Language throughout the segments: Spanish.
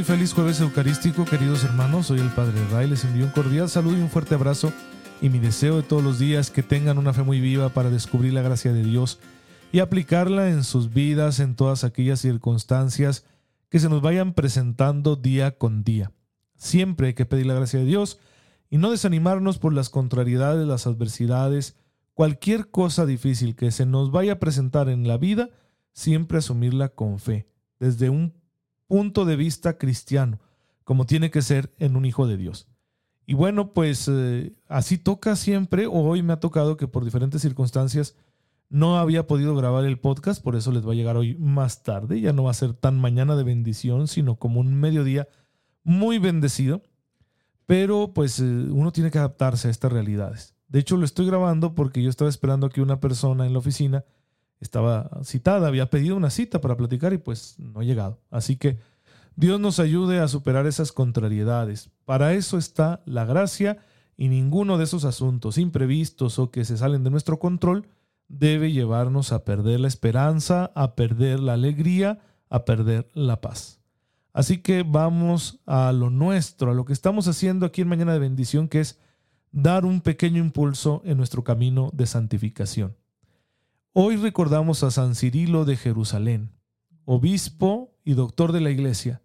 Muy feliz jueves eucarístico, queridos hermanos. Soy el Padre Ray. Les envío un cordial saludo y un fuerte abrazo. Y mi deseo de todos los días que tengan una fe muy viva para descubrir la gracia de Dios y aplicarla en sus vidas, en todas aquellas circunstancias que se nos vayan presentando día con día. Siempre hay que pedir la gracia de Dios y no desanimarnos por las contrariedades, las adversidades, cualquier cosa difícil que se nos vaya a presentar en la vida, siempre asumirla con fe, desde un punto de vista cristiano, como tiene que ser en un hijo de Dios. Y bueno, pues eh, así toca siempre, o hoy me ha tocado que por diferentes circunstancias no había podido grabar el podcast, por eso les va a llegar hoy más tarde, ya no va a ser tan mañana de bendición, sino como un mediodía muy bendecido, pero pues eh, uno tiene que adaptarse a estas realidades. De hecho, lo estoy grabando porque yo estaba esperando a que una persona en la oficina estaba citada, había pedido una cita para platicar y pues no ha llegado. Así que Dios nos ayude a superar esas contrariedades. Para eso está la gracia y ninguno de esos asuntos imprevistos o que se salen de nuestro control debe llevarnos a perder la esperanza, a perder la alegría, a perder la paz. Así que vamos a lo nuestro, a lo que estamos haciendo aquí en Mañana de Bendición, que es dar un pequeño impulso en nuestro camino de santificación. Hoy recordamos a San Cirilo de Jerusalén, obispo y doctor de la Iglesia,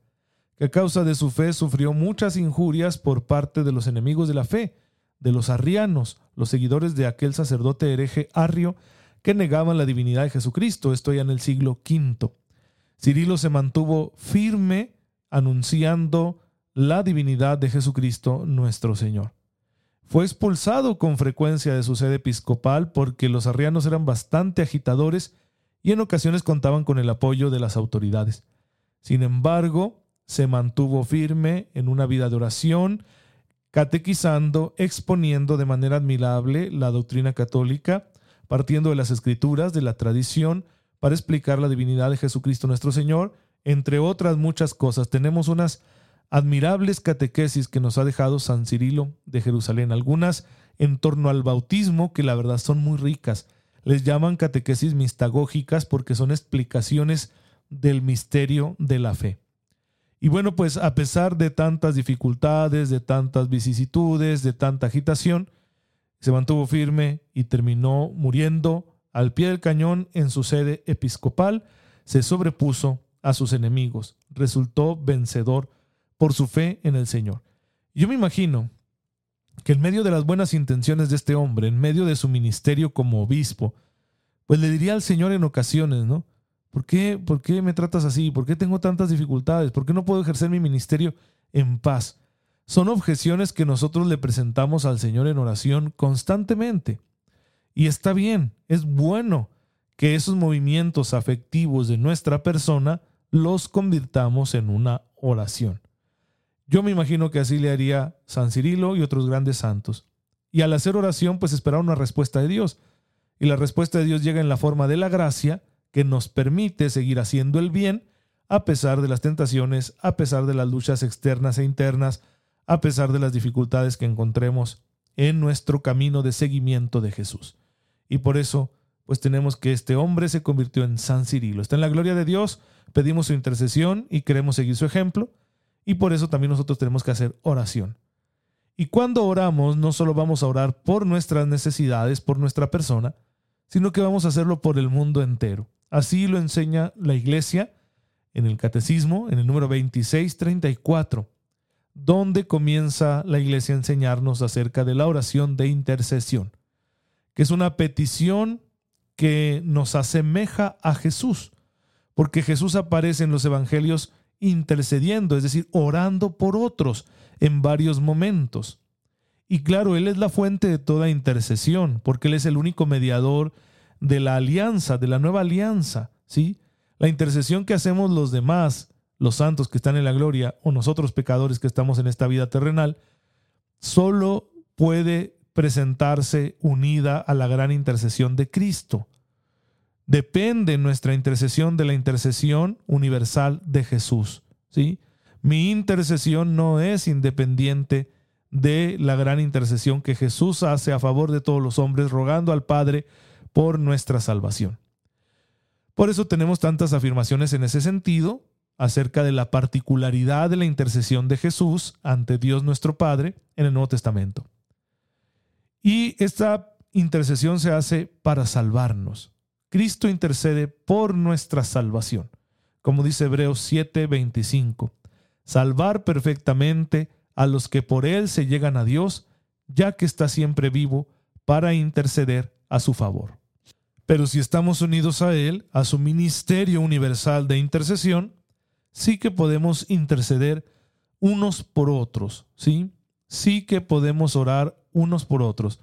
que a causa de su fe sufrió muchas injurias por parte de los enemigos de la fe, de los arrianos, los seguidores de aquel sacerdote hereje Arrio, que negaban la divinidad de Jesucristo, esto ya en el siglo V. Cirilo se mantuvo firme anunciando la divinidad de Jesucristo nuestro Señor. Fue expulsado con frecuencia de su sede episcopal porque los arrianos eran bastante agitadores y en ocasiones contaban con el apoyo de las autoridades. Sin embargo, se mantuvo firme en una vida de oración, catequizando, exponiendo de manera admirable la doctrina católica, partiendo de las escrituras, de la tradición, para explicar la divinidad de Jesucristo nuestro Señor, entre otras muchas cosas. Tenemos unas admirables catequesis que nos ha dejado San Cirilo de Jerusalén, algunas en torno al bautismo que la verdad son muy ricas. Les llaman catequesis mistagógicas porque son explicaciones del misterio de la fe. Y bueno, pues a pesar de tantas dificultades, de tantas vicisitudes, de tanta agitación, se mantuvo firme y terminó muriendo al pie del cañón en su sede episcopal, se sobrepuso a sus enemigos, resultó vencedor por su fe en el Señor. Yo me imagino que en medio de las buenas intenciones de este hombre, en medio de su ministerio como obispo, pues le diría al Señor en ocasiones, ¿no? ¿Por qué, ¿Por qué me tratas así? ¿Por qué tengo tantas dificultades? ¿Por qué no puedo ejercer mi ministerio en paz? Son objeciones que nosotros le presentamos al Señor en oración constantemente. Y está bien, es bueno que esos movimientos afectivos de nuestra persona los convirtamos en una oración. Yo me imagino que así le haría San Cirilo y otros grandes santos. Y al hacer oración, pues esperar una respuesta de Dios. Y la respuesta de Dios llega en la forma de la gracia, que nos permite seguir haciendo el bien a pesar de las tentaciones, a pesar de las luchas externas e internas, a pesar de las dificultades que encontremos en nuestro camino de seguimiento de Jesús. Y por eso, pues tenemos que este hombre se convirtió en San Cirilo. Está en la gloria de Dios, pedimos su intercesión y queremos seguir su ejemplo. Y por eso también nosotros tenemos que hacer oración. Y cuando oramos, no solo vamos a orar por nuestras necesidades, por nuestra persona, sino que vamos a hacerlo por el mundo entero. Así lo enseña la Iglesia en el Catecismo, en el número 2634, donde comienza la Iglesia a enseñarnos acerca de la oración de intercesión, que es una petición que nos asemeja a Jesús, porque Jesús aparece en los Evangelios intercediendo, es decir, orando por otros en varios momentos. Y claro, Él es la fuente de toda intercesión, porque Él es el único mediador de la alianza, de la nueva alianza, ¿sí? La intercesión que hacemos los demás, los santos que están en la gloria, o nosotros pecadores que estamos en esta vida terrenal, solo puede presentarse unida a la gran intercesión de Cristo. Depende nuestra intercesión de la intercesión universal de Jesús. ¿sí? Mi intercesión no es independiente de la gran intercesión que Jesús hace a favor de todos los hombres, rogando al Padre por nuestra salvación. Por eso tenemos tantas afirmaciones en ese sentido acerca de la particularidad de la intercesión de Jesús ante Dios nuestro Padre en el Nuevo Testamento. Y esta intercesión se hace para salvarnos. Cristo intercede por nuestra salvación, como dice Hebreos 7:25. Salvar perfectamente a los que por Él se llegan a Dios, ya que está siempre vivo para interceder a su favor. Pero si estamos unidos a Él, a su ministerio universal de intercesión, sí que podemos interceder unos por otros, ¿sí? Sí que podemos orar unos por otros.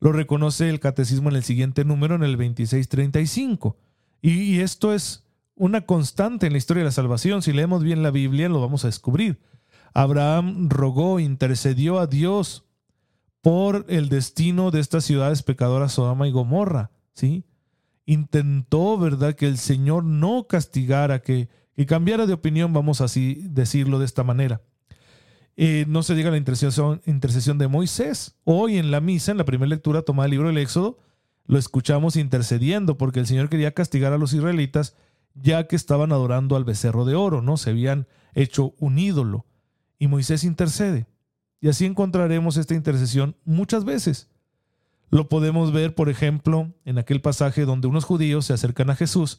Lo reconoce el catecismo en el siguiente número, en el 2635. Y, y esto es una constante en la historia de la salvación. Si leemos bien la Biblia, lo vamos a descubrir. Abraham rogó, intercedió a Dios por el destino de estas ciudades pecadoras Sodoma y Gomorra, ¿sí? Intentó, ¿verdad?, que el Señor no castigara, que y cambiara de opinión, vamos así decirlo de esta manera. Eh, no se diga la intercesión, intercesión de Moisés. Hoy en la misa, en la primera lectura tomada del libro del Éxodo, lo escuchamos intercediendo porque el Señor quería castigar a los israelitas ya que estaban adorando al becerro de oro, ¿no? Se habían hecho un ídolo. Y Moisés intercede. Y así encontraremos esta intercesión muchas veces. Lo podemos ver, por ejemplo, en aquel pasaje donde unos judíos se acercan a Jesús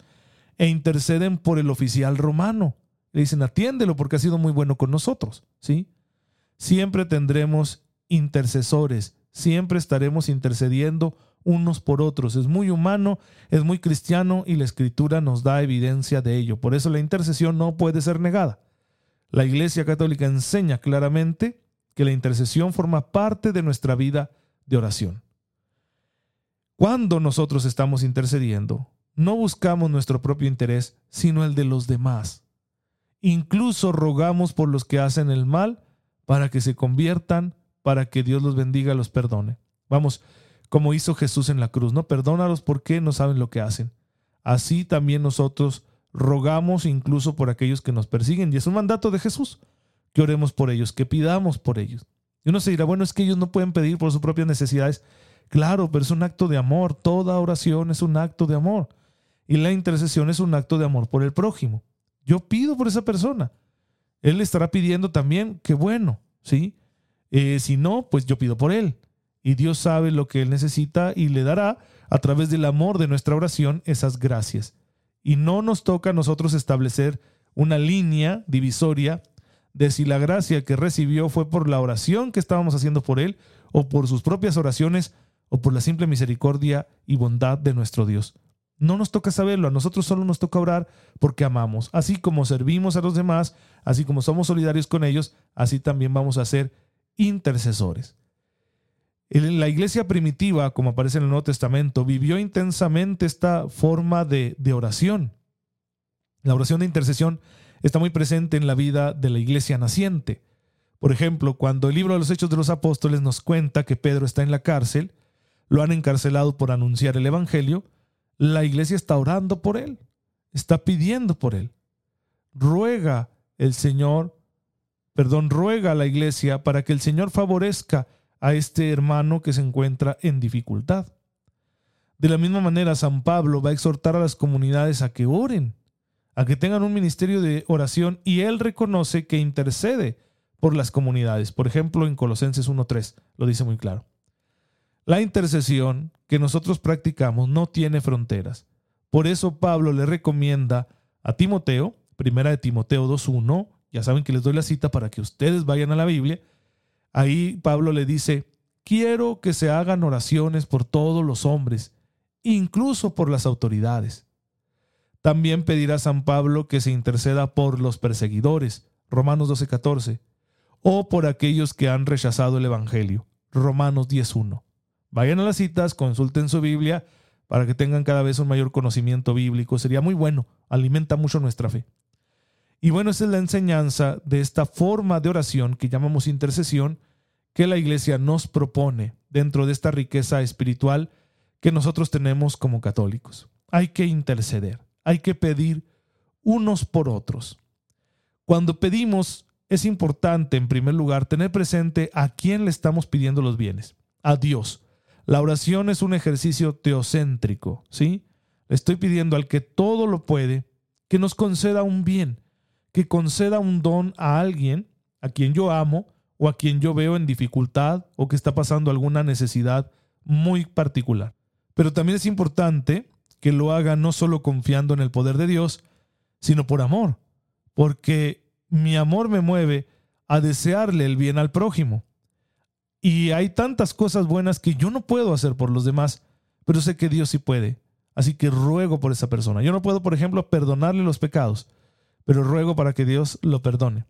e interceden por el oficial romano. Le dicen, atiéndelo porque ha sido muy bueno con nosotros. ¿sí? Siempre tendremos intercesores, siempre estaremos intercediendo unos por otros. Es muy humano, es muy cristiano y la escritura nos da evidencia de ello. Por eso la intercesión no puede ser negada. La Iglesia Católica enseña claramente que la intercesión forma parte de nuestra vida de oración. Cuando nosotros estamos intercediendo, no buscamos nuestro propio interés, sino el de los demás. Incluso rogamos por los que hacen el mal para que se conviertan, para que Dios los bendiga, los perdone. Vamos, como hizo Jesús en la cruz, no perdónalos porque no saben lo que hacen. Así también nosotros rogamos incluso por aquellos que nos persiguen. Y es un mandato de Jesús, que oremos por ellos, que pidamos por ellos. Y uno se dirá, bueno, es que ellos no pueden pedir por sus propias necesidades. Claro, pero es un acto de amor. Toda oración es un acto de amor. Y la intercesión es un acto de amor por el prójimo. Yo pido por esa persona. Él le estará pidiendo también, qué bueno, ¿sí? Eh, si no, pues yo pido por él. Y Dios sabe lo que él necesita y le dará a través del amor de nuestra oración esas gracias. Y no nos toca a nosotros establecer una línea divisoria de si la gracia que recibió fue por la oración que estábamos haciendo por él, o por sus propias oraciones, o por la simple misericordia y bondad de nuestro Dios. No nos toca saberlo, a nosotros solo nos toca orar porque amamos. Así como servimos a los demás, así como somos solidarios con ellos, así también vamos a ser intercesores. La iglesia primitiva, como aparece en el Nuevo Testamento, vivió intensamente esta forma de, de oración. La oración de intercesión está muy presente en la vida de la iglesia naciente. Por ejemplo, cuando el libro de los Hechos de los Apóstoles nos cuenta que Pedro está en la cárcel, lo han encarcelado por anunciar el Evangelio, la iglesia está orando por él, está pidiendo por él. Ruega el Señor, perdón, ruega a la iglesia para que el Señor favorezca a este hermano que se encuentra en dificultad. De la misma manera, San Pablo va a exhortar a las comunidades a que oren, a que tengan un ministerio de oración y él reconoce que intercede por las comunidades. Por ejemplo, en Colosenses 1.3 lo dice muy claro. La intercesión que nosotros practicamos no tiene fronteras. Por eso Pablo le recomienda a Timoteo, primera de Timoteo 2.1, ya saben que les doy la cita para que ustedes vayan a la Biblia, ahí Pablo le dice, quiero que se hagan oraciones por todos los hombres, incluso por las autoridades. También pedirá San Pablo que se interceda por los perseguidores, Romanos 12.14, o por aquellos que han rechazado el Evangelio, Romanos 10.1. Vayan a las citas, consulten su Biblia para que tengan cada vez un mayor conocimiento bíblico. Sería muy bueno, alimenta mucho nuestra fe. Y bueno, esa es la enseñanza de esta forma de oración que llamamos intercesión, que la iglesia nos propone dentro de esta riqueza espiritual que nosotros tenemos como católicos. Hay que interceder, hay que pedir unos por otros. Cuando pedimos, es importante, en primer lugar, tener presente a quién le estamos pidiendo los bienes. A Dios. La oración es un ejercicio teocéntrico, ¿sí? Estoy pidiendo al que todo lo puede que nos conceda un bien, que conceda un don a alguien a quien yo amo o a quien yo veo en dificultad o que está pasando alguna necesidad muy particular. Pero también es importante que lo haga no solo confiando en el poder de Dios, sino por amor, porque mi amor me mueve a desearle el bien al prójimo. Y hay tantas cosas buenas que yo no puedo hacer por los demás, pero sé que Dios sí puede. Así que ruego por esa persona. Yo no puedo, por ejemplo, perdonarle los pecados, pero ruego para que Dios lo perdone.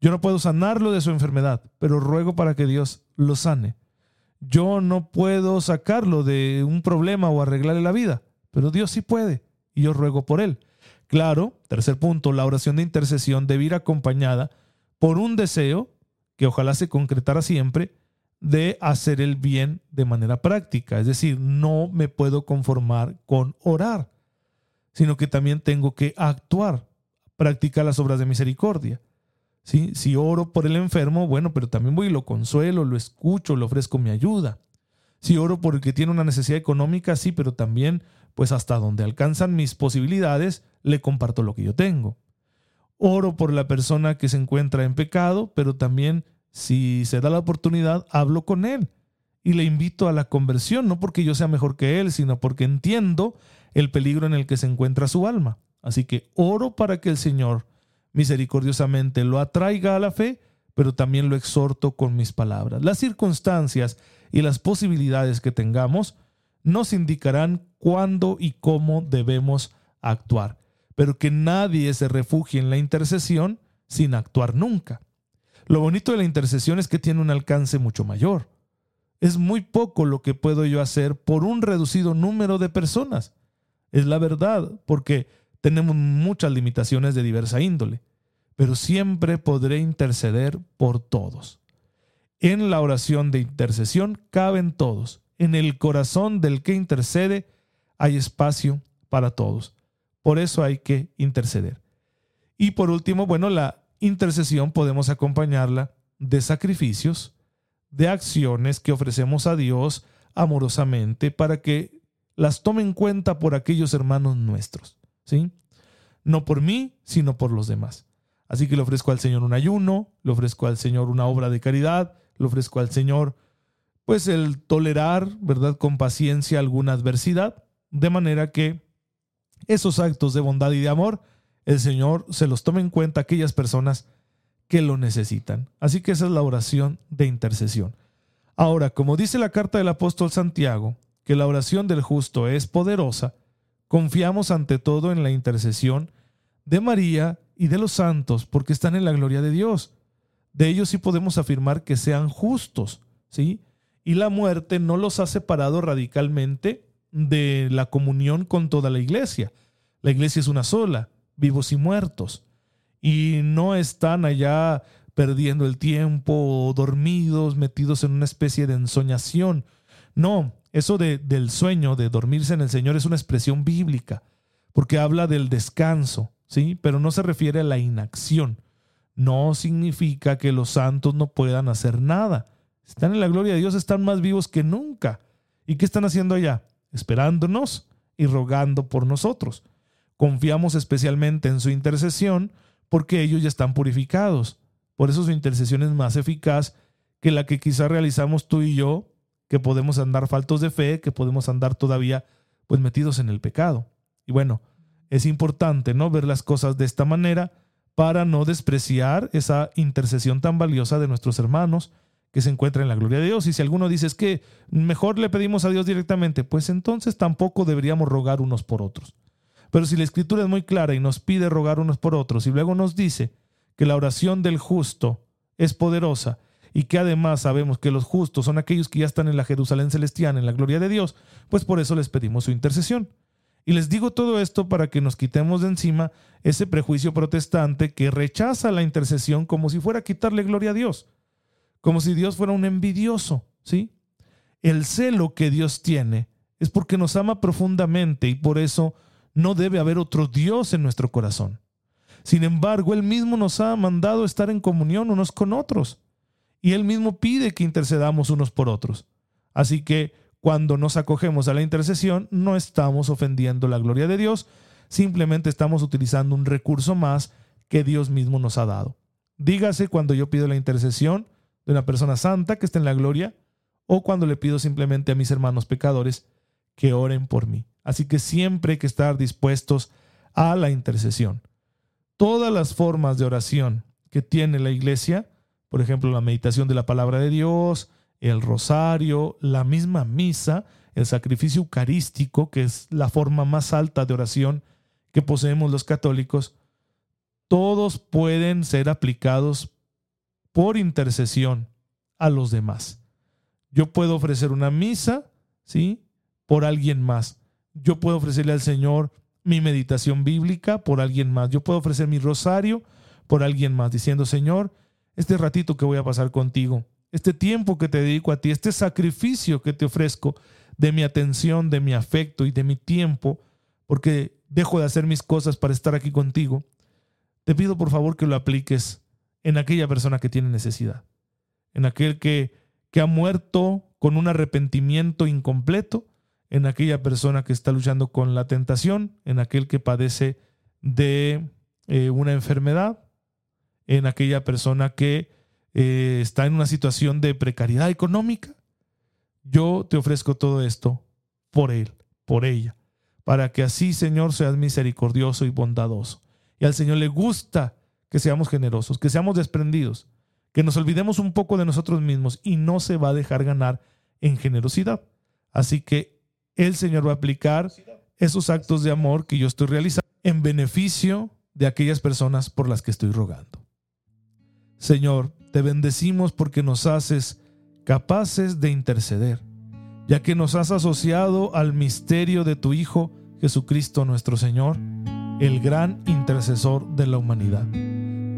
Yo no puedo sanarlo de su enfermedad, pero ruego para que Dios lo sane. Yo no puedo sacarlo de un problema o arreglarle la vida, pero Dios sí puede, y yo ruego por él. Claro, tercer punto, la oración de intercesión debe ir acompañada por un deseo, que ojalá se concretara siempre, de hacer el bien de manera práctica. Es decir, no me puedo conformar con orar, sino que también tengo que actuar, practicar las obras de misericordia. ¿Sí? Si oro por el enfermo, bueno, pero también voy y lo consuelo, lo escucho, le ofrezco mi ayuda. Si oro por el que tiene una necesidad económica, sí, pero también, pues hasta donde alcanzan mis posibilidades, le comparto lo que yo tengo. Oro por la persona que se encuentra en pecado, pero también si se da la oportunidad, hablo con él y le invito a la conversión, no porque yo sea mejor que él, sino porque entiendo el peligro en el que se encuentra su alma. Así que oro para que el Señor misericordiosamente lo atraiga a la fe, pero también lo exhorto con mis palabras. Las circunstancias y las posibilidades que tengamos nos indicarán cuándo y cómo debemos actuar, pero que nadie se refugie en la intercesión sin actuar nunca. Lo bonito de la intercesión es que tiene un alcance mucho mayor. Es muy poco lo que puedo yo hacer por un reducido número de personas. Es la verdad, porque tenemos muchas limitaciones de diversa índole, pero siempre podré interceder por todos. En la oración de intercesión caben todos. En el corazón del que intercede hay espacio para todos. Por eso hay que interceder. Y por último, bueno, la intercesión podemos acompañarla de sacrificios, de acciones que ofrecemos a Dios amorosamente para que las tome en cuenta por aquellos hermanos nuestros, ¿sí? No por mí, sino por los demás. Así que le ofrezco al Señor un ayuno, le ofrezco al Señor una obra de caridad, le ofrezco al Señor pues el tolerar, ¿verdad?, con paciencia alguna adversidad, de manera que esos actos de bondad y de amor el Señor se los tome en cuenta aquellas personas que lo necesitan. Así que esa es la oración de intercesión. Ahora, como dice la carta del apóstol Santiago, que la oración del justo es poderosa, confiamos ante todo en la intercesión de María y de los santos, porque están en la gloria de Dios. De ellos sí podemos afirmar que sean justos, ¿sí? Y la muerte no los ha separado radicalmente de la comunión con toda la iglesia. La iglesia es una sola, vivos y muertos, y no están allá perdiendo el tiempo, dormidos, metidos en una especie de ensoñación. No, eso de, del sueño, de dormirse en el Señor, es una expresión bíblica, porque habla del descanso, ¿sí? Pero no se refiere a la inacción. No significa que los santos no puedan hacer nada. Están en la gloria de Dios, están más vivos que nunca. ¿Y qué están haciendo allá? Esperándonos y rogando por nosotros. Confiamos especialmente en su intercesión porque ellos ya están purificados. Por eso su intercesión es más eficaz que la que quizá realizamos tú y yo, que podemos andar faltos de fe, que podemos andar todavía pues metidos en el pecado. Y bueno, es importante no ver las cosas de esta manera para no despreciar esa intercesión tan valiosa de nuestros hermanos que se encuentran en la gloria de Dios. Y si alguno dice que mejor le pedimos a Dios directamente, pues entonces tampoco deberíamos rogar unos por otros. Pero si la escritura es muy clara y nos pide rogar unos por otros y luego nos dice que la oración del justo es poderosa y que además sabemos que los justos son aquellos que ya están en la Jerusalén celestial, en la gloria de Dios, pues por eso les pedimos su intercesión. Y les digo todo esto para que nos quitemos de encima ese prejuicio protestante que rechaza la intercesión como si fuera quitarle gloria a Dios, como si Dios fuera un envidioso, ¿sí? El celo que Dios tiene es porque nos ama profundamente y por eso no debe haber otro Dios en nuestro corazón. Sin embargo, Él mismo nos ha mandado estar en comunión unos con otros y Él mismo pide que intercedamos unos por otros. Así que cuando nos acogemos a la intercesión, no estamos ofendiendo la gloria de Dios, simplemente estamos utilizando un recurso más que Dios mismo nos ha dado. Dígase cuando yo pido la intercesión de una persona santa que está en la gloria, o cuando le pido simplemente a mis hermanos pecadores que oren por mí. Así que siempre hay que estar dispuestos a la intercesión. Todas las formas de oración que tiene la iglesia, por ejemplo, la meditación de la palabra de Dios, el rosario, la misma misa, el sacrificio eucarístico, que es la forma más alta de oración que poseemos los católicos, todos pueden ser aplicados por intercesión a los demás. Yo puedo ofrecer una misa, ¿sí? Por alguien más. Yo puedo ofrecerle al Señor mi meditación bíblica por alguien más. Yo puedo ofrecer mi rosario por alguien más, diciendo, Señor, este ratito que voy a pasar contigo, este tiempo que te dedico a ti, este sacrificio que te ofrezco de mi atención, de mi afecto y de mi tiempo, porque dejo de hacer mis cosas para estar aquí contigo, te pido por favor que lo apliques en aquella persona que tiene necesidad, en aquel que, que ha muerto con un arrepentimiento incompleto, en aquella persona que está luchando con la tentación, en aquel que padece de eh, una enfermedad, en aquella persona que eh, está en una situación de precariedad económica. Yo te ofrezco todo esto por él, por ella, para que así, Señor, seas misericordioso y bondadoso y al Señor le gusta que seamos generosos, que seamos desprendidos, que nos olvidemos un poco de nosotros mismos y no se va a dejar ganar en generosidad. Así que el Señor va a aplicar esos actos de amor que yo estoy realizando en beneficio de aquellas personas por las que estoy rogando. Señor, te bendecimos porque nos haces capaces de interceder, ya que nos has asociado al misterio de tu Hijo Jesucristo nuestro Señor el gran intercesor de la humanidad.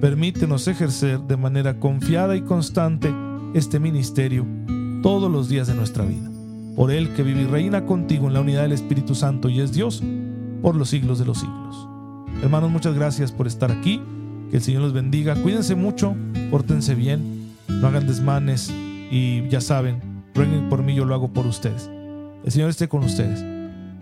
Permítenos ejercer de manera confiada y constante este ministerio todos los días de nuestra vida. Por Él que vive y reina contigo en la unidad del Espíritu Santo y es Dios por los siglos de los siglos. Hermanos, muchas gracias por estar aquí. Que el Señor los bendiga. Cuídense mucho, pórtense bien, no hagan desmanes y ya saben, rueguen por mí, yo lo hago por ustedes. El Señor esté con ustedes.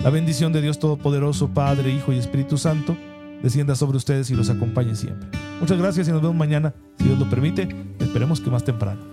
La bendición de Dios Todopoderoso, Padre, Hijo y Espíritu Santo, descienda sobre ustedes y los acompañe siempre. Muchas gracias y nos vemos mañana, si Dios lo permite, esperemos que más temprano.